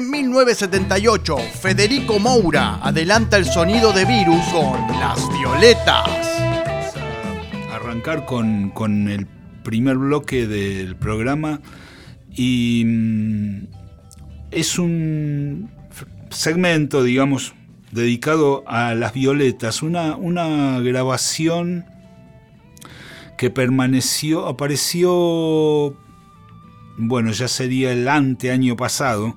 En 1978, Federico Moura adelanta el sonido de Virus con Las Violetas. A arrancar con, con el primer bloque del programa y mm, es un segmento, digamos, dedicado a las violetas, una, una grabación que permaneció, apareció, bueno, ya sería el ante año pasado,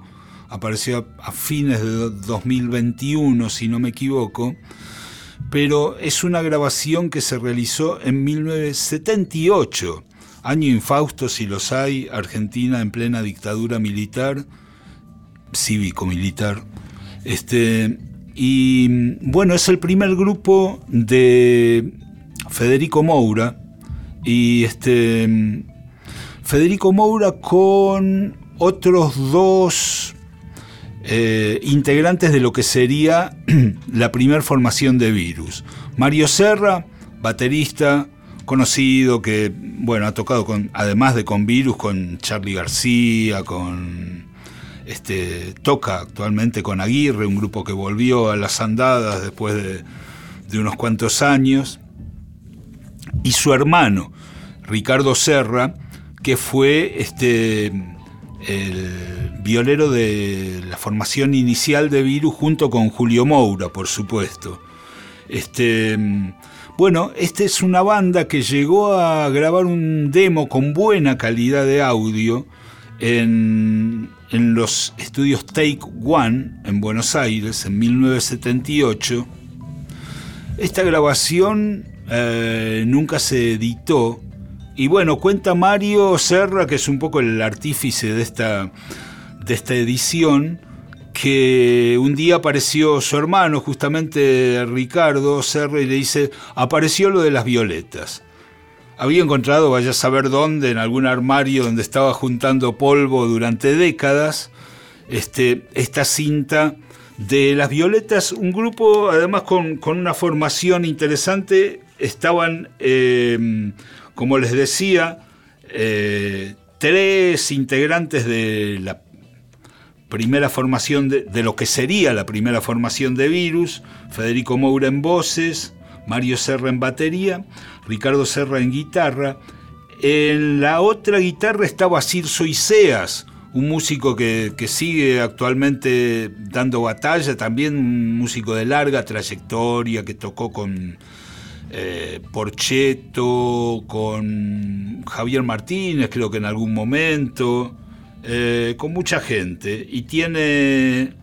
apareció a fines de 2021, si no me equivoco, pero es una grabación que se realizó en 1978, año infausto si los hay, Argentina en plena dictadura militar, cívico-militar, este, y bueno, es el primer grupo de Federico Moura. Y este. Federico Moura con otros dos eh, integrantes de lo que sería la primera formación de Virus. Mario Serra, baterista, conocido, que bueno, ha tocado con, además de con Virus, con Charlie García, con este, toca actualmente con Aguirre, un grupo que volvió a las andadas después de, unos cuantos años. Y su hermano, Ricardo Serra, que fue este, el violero de la formación inicial de Virus junto con Julio Moura, por supuesto. Este, bueno, esta es una banda que llegó a grabar un demo con buena calidad de audio en, en los estudios Take One en Buenos Aires en 1978. Esta grabación eh, nunca se editó y bueno, cuenta Mario Serra, que es un poco el artífice de esta, de esta edición, que un día apareció su hermano, justamente Ricardo Serra, y le dice, apareció lo de las violetas. Había encontrado, vaya a saber dónde, en algún armario donde estaba juntando polvo durante décadas, este, esta cinta de Las Violetas, un grupo además con, una formación interesante, estaban, em, como les decía, eh, tres integrantes de la primera formación de, lo que sería la primera formación de Virus, Federico Moura en voces, Mario Serra en batería, Ricardo Serra en guitarra. En la otra guitarra estaba Cirso Iseas, un músico que, sigue actualmente dando batalla, también un músico de larga trayectoria que tocó con eh, Porcheto, con Javier Martínez, creo que en algún momento, eh, con mucha gente. Y tiene,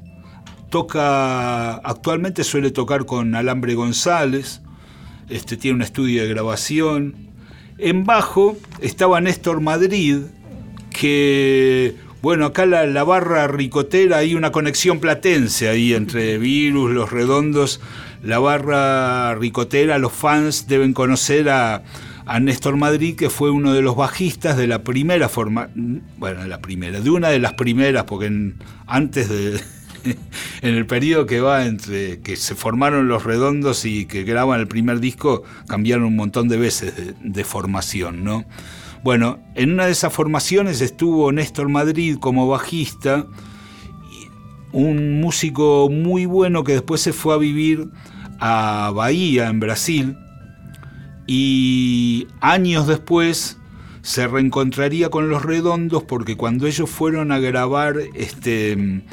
toca, actualmente suele tocar con Alambre González, este, tiene un estudio de grabación. En bajo estaba Néstor Madrid, que, bueno, acá la, barra ricotera, hay una conexión platense ahí entre Virus, Los Redondos, la barra ricotera, los fans deben conocer a, Néstor Madrid, que fue uno de los bajistas de la primera forma, bueno, de la primera, de una de las primeras, porque antes de, en el periodo que va entre que se formaron los redondos y que graban el primer disco, cambiaron un montón de veces de, formación, ¿no? Bueno, en una de esas formaciones estuvo Néstor Madrid como bajista, un músico muy bueno que después se fue a vivir a Bahía, en Brasil, y años después se reencontraría con los redondos porque cuando ellos fueron a grabar este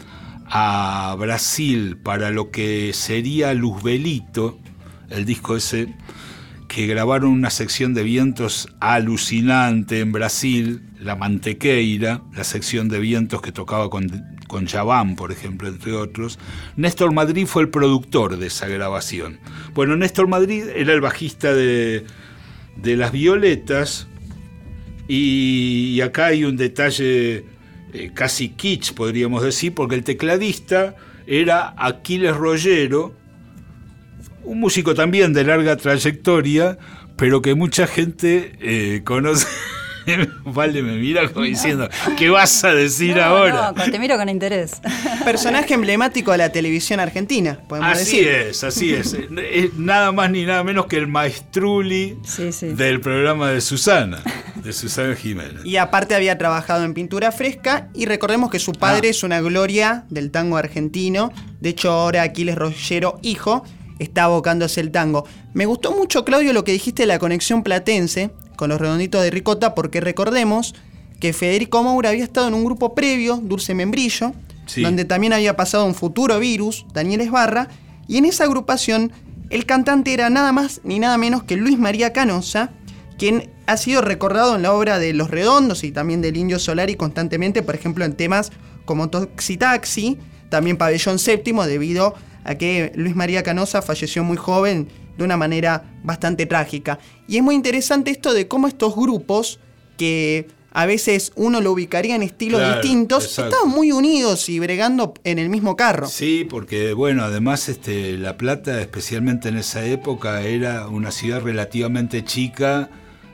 a Brasil para lo que sería Luzbelito, el disco ese, que grabaron una sección de vientos alucinante en Brasil, La Mantequeira, la sección de vientos que tocaba con, con por ejemplo, entre otros. Néstor Madrid fue el productor de esa grabación. Bueno, Néstor Madrid era el bajista de, de Las Violetas, y acá hay un detalle eh, casi kitsch, podríamos decir, porque el tecladista era Aquiles Rollero, un músico también de larga trayectoria, pero que mucha gente eh, conoce. vale, me mira como diciendo, ¿qué vas a decir ahora? No, te miro con interés. Personaje emblemático de la televisión argentina, podemos así es, así es. es. Nada más ni nada menos que el maestruli del programa de Susana de Susana Jiménez. Y aparte había trabajado en pintura fresca y recordemos que su padre Ah. es una gloria del tango argentino. De hecho, ahora Aquiles Rollero, hijo, está abocándose el tango. Me gustó mucho, Claudio, lo que dijiste de la conexión platense con los redonditos de Ricota, porque recordemos que Federico Moura había estado en un grupo previo, Dulce Membrillo, Sí. donde también había pasado un futuro virus, Daniel Esbarra, y en esa agrupación el cantante era nada más ni nada menos que Luis María Canosa, quien ha sido recordado en la obra de Los Redondos y también del Indio Solari constantemente, por ejemplo, en temas como Toxi Taxi, también Pabellón Séptimo, debido a que Luis María Canosa falleció muy joven de una manera bastante trágica. Y es muy interesante esto de cómo estos grupos, que a veces uno lo ubicaría en estilos Claro, distintos, exacto. estaban muy unidos y bregando en el mismo carro. Sí, porque bueno, además este, La Plata, especialmente en esa época, era una ciudad relativamente chica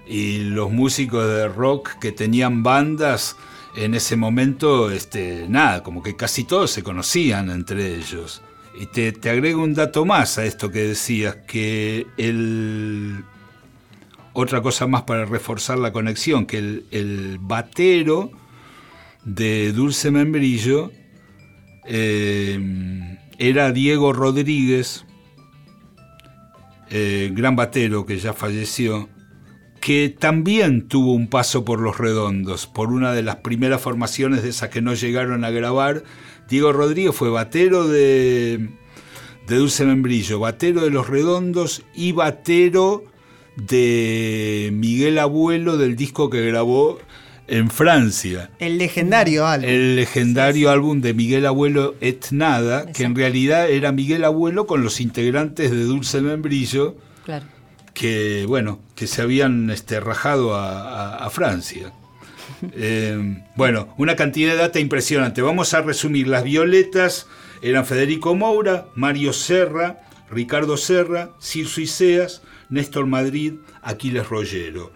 y los músicos de rock que tenían bandas en ese momento, este, nada, como que casi todos se conocían entre ellos. Y te, te agrego un dato más a esto que decías, que el... Otra cosa más para reforzar la conexión, que el, el batero de Dulce Membrillo eh, era Diego Rodríguez, eh, gran batero que ya falleció, que también tuvo un paso por los redondos, por una de las primeras formaciones de esas que no llegaron a grabar. Diego Rodríguez fue batero de, de Dulce Membrillo, batero de los redondos y batero de Miguel Abuelo del disco que grabó en Francia. El legendario álbum. El legendario álbum de Miguel Abuelo Et Nada, que en realidad era Miguel Abuelo con los integrantes de Dulce Membrillo, Claro. que bueno, que se habían este, rajado a, a- a Francia. Eh, bueno, una cantidad de data impresionante. Vamos a resumir. Las violetas eran Federico Moura, Mario Serra, Ricardo Serra, Cirso Iseas, Néstor Madrid, Aquiles Rollero.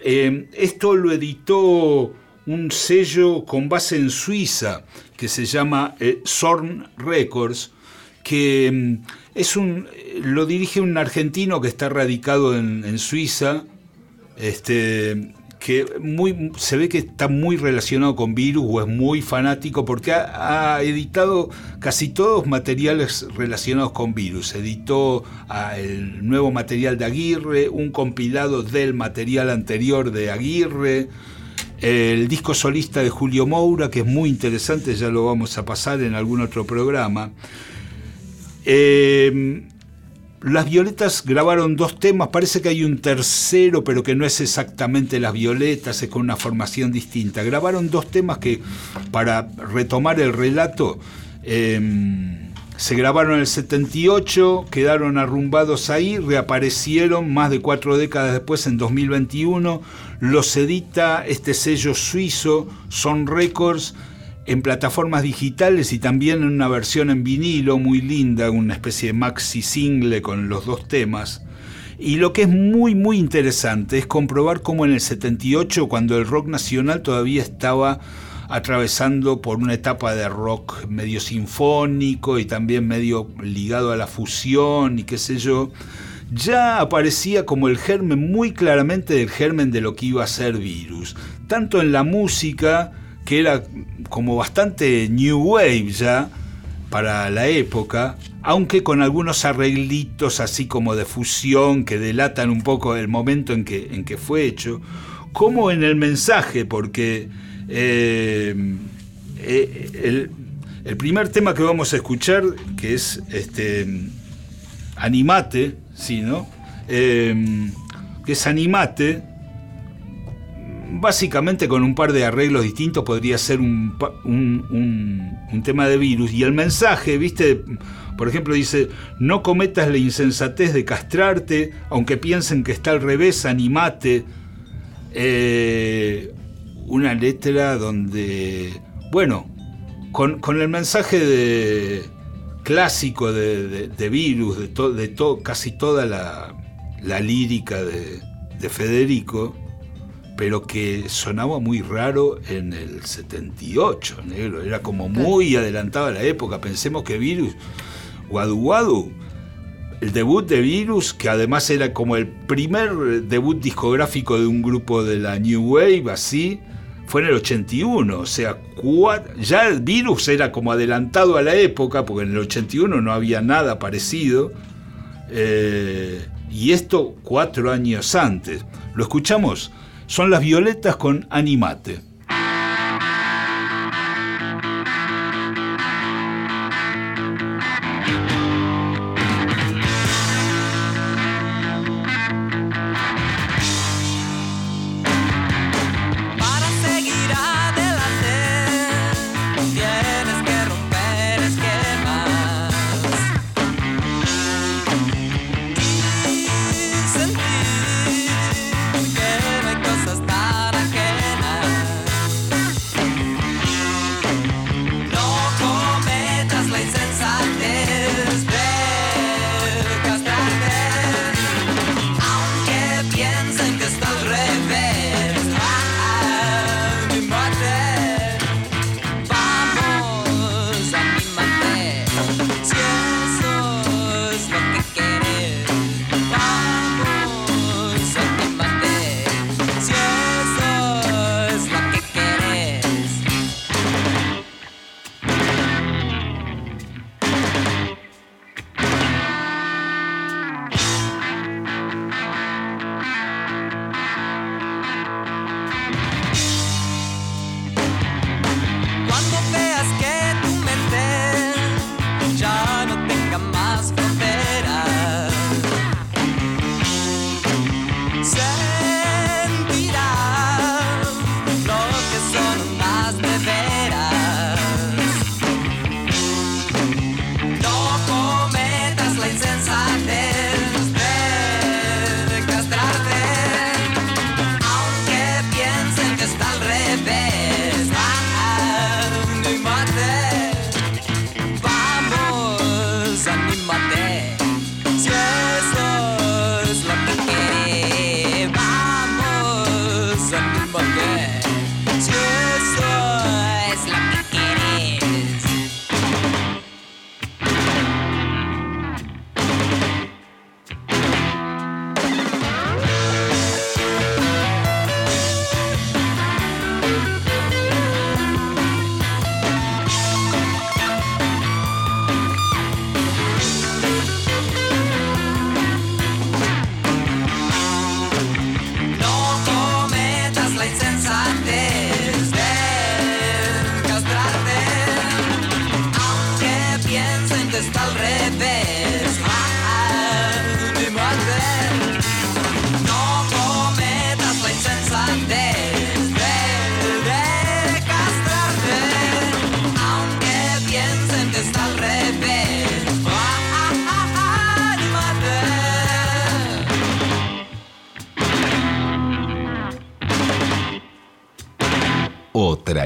Eh, esto lo editó un sello con base en Suiza que se llama eh, Zorn Records, que mm, es un, lo dirige un argentino que está radicado en, en Suiza, este, que muy, se ve que está muy relacionado con Virus o es muy fanático porque ha, editado casi todos materiales relacionados con Virus. Editó ah, el nuevo material de Aguirre, un compilado del material anterior de Aguirre, el disco solista de Julio Moura, que es muy interesante, ya lo vamos a pasar en algún otro programa. Eh, las Violetas grabaron dos temas, parece que hay un tercero, pero que no es exactamente Las Violetas, es con una formación distinta. Grabaron dos temas que, para retomar el relato, eh, se grabaron en el 78, quedaron arrumbados ahí, reaparecieron más de cuatro décadas después, en 2021. Los edita este sello suizo, Son Records, en plataformas digitales y también en una versión en vinilo muy linda, una especie de maxi single con los dos temas. Y lo que es muy muy interesante es comprobar cómo en el 78, cuando el rock nacional todavía estaba atravesando por una etapa de rock medio sinfónico y también medio ligado a la fusión y qué sé yo, ya aparecía como el germen muy claramente del germen de lo que iba a ser Virus, tanto en la música, que era como bastante new wave ya para la época, aunque con algunos arreglitos así como de fusión que delatan un poco el momento en que, en que fue hecho, como en el mensaje, porque eh, eh, el, el primer tema que vamos a escuchar, que es este Animate, ¿sí, no? Eh, que es Animate, básicamente con un par de arreglos distintos podría ser un, un- un- tema de virus. Y el mensaje, viste, por ejemplo, dice, no cometas la insensatez de castrarte, aunque piensen que está al revés, animate. Eh, una letra donde, bueno, con, con el mensaje de, clásico de, de- virus, de, de casi toda la, la lírica de Federico, pero que sonaba muy raro en el 78, negro. Era como muy adelantado a la época. Pensemos que Virus, Guadu Guadu, el debut de Virus, que además era como el primer debut discográfico de un grupo de la New Wave, así, fue en el 81. O sea, ya el Virus era como adelantado a la época, porque en el 81 no había nada parecido. Eh, y esto cuatro años antes. ¿Lo escuchamos? Son las violetas con Animate.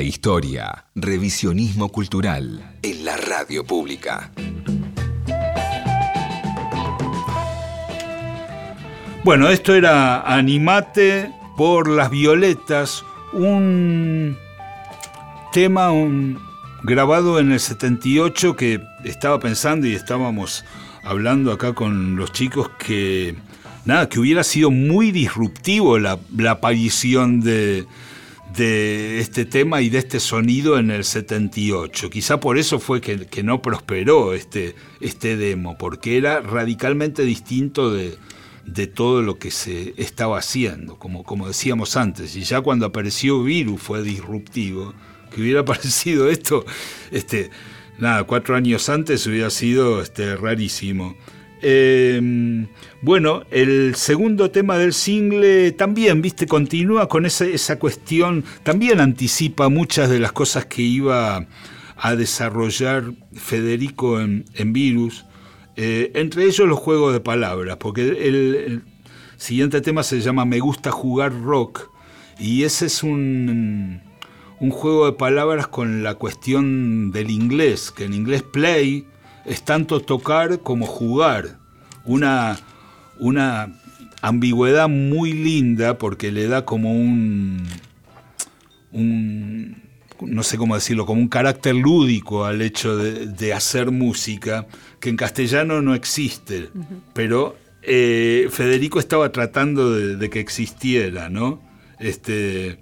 Historia, revisionismo cultural en la radio pública. Bueno, esto era Animate por las Violetas, un tema grabado en el 78 que estaba pensando y estábamos hablando acá con los chicos que nada, que hubiera sido muy disruptivo la aparición de, de este tema y de este sonido en el 78. Quizá por eso fue que, no prosperó este, este demo, porque era radicalmente distinto de, todo lo que se estaba haciendo, como, como decíamos antes. Y ya cuando apareció Virus fue disruptivo. Que hubiera aparecido esto, este, nada, cuatro años antes hubiera sido este, rarísimo. Em, bueno, el segundo tema del single también, viste, continúa con esa, cuestión, también anticipa muchas de las cosas que iba a desarrollar Federico en, Virus, eh, entre ellos los juegos de palabras, porque el, siguiente tema se llama Me gusta jugar rock, y ese es un, un juego de palabras con la cuestión del inglés, que en inglés play es tanto tocar como jugar. Una, una ambigüedad muy linda porque le da como un, un no sé cómo decirlo, como un carácter lúdico al hecho de, hacer música, que en castellano no existe, pero eh, Federico estaba tratando de, que existiera, ¿no? Este,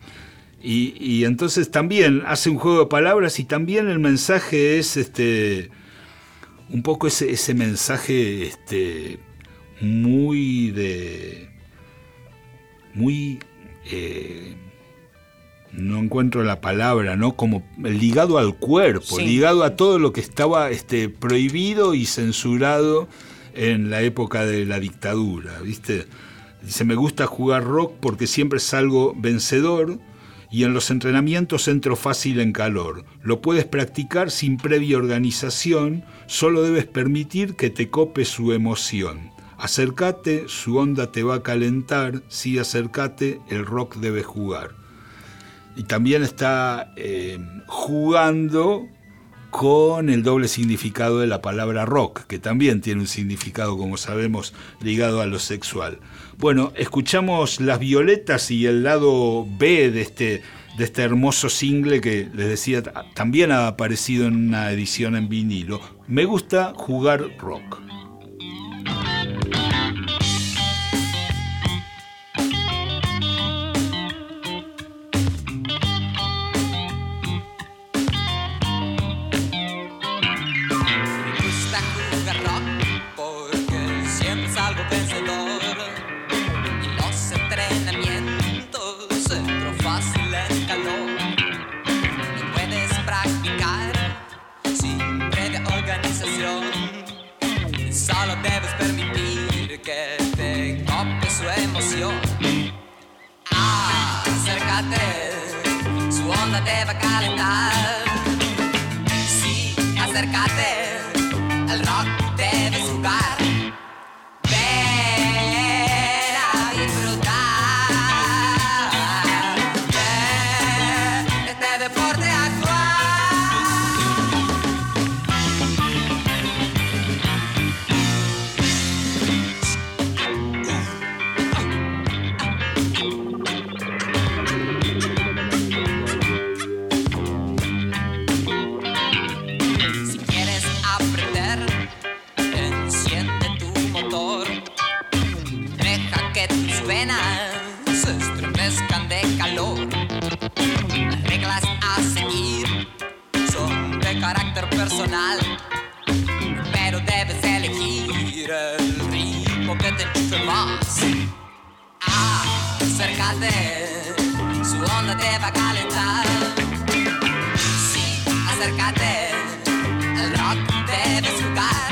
y, entonces también hace un juego de palabras y también el mensaje es este, un poco ese, ese mensaje este, muy de... muy... Eh, no encuentro la palabra, ¿no? Como ligado al cuerpo, ligado a todo lo que estaba este, prohibido y censurado en la época de la dictadura, ¿viste? Dice, me gusta jugar rock porque siempre salgo vencedor y en los entrenamientos entro fácil en calor. Lo puedes practicar sin previa organización, solo debes permitir que te cope su emoción. Acércate, su onda te va a calentar, sí acércate, el rock debe jugar y también está eh, jugando con el doble significado de la palabra rock, que también tiene un significado, como sabemos, ligado a lo sexual. Bueno, escuchamos Las Violetas y el lado B de este, de este hermoso single que les decía también ha aparecido en una edición en vinilo. Me gusta jugar rock. cosa deve calendar. Sì, acercate. heavens, you got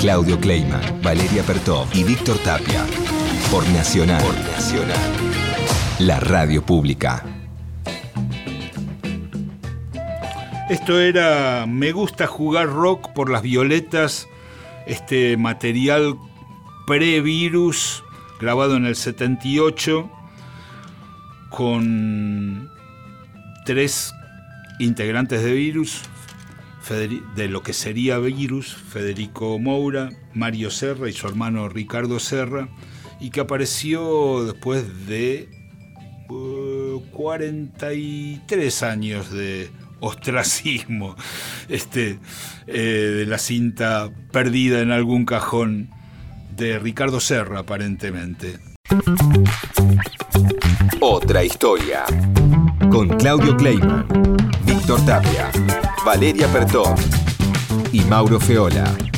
Claudio Kleiman, Valeria Pertov y Víctor Tapia. Por Nacional. Por Nacional. La radio pública. Esto era Me gusta jugar rock por las violetas, este material pre-virus grabado en el 78 con tres integrantes de virus, de lo que sería virus, Federico Moura, Mario Serra y su hermano Ricardo Serra, y que apareció después de eh, 43 años de ostracismo, este, eh, de la cinta perdida en algún cajón de Ricardo Serra, aparentemente. Otra historia. Con Claudio Kleiman, Víctor Tapia, Valeria Pertov y Mauro Feola.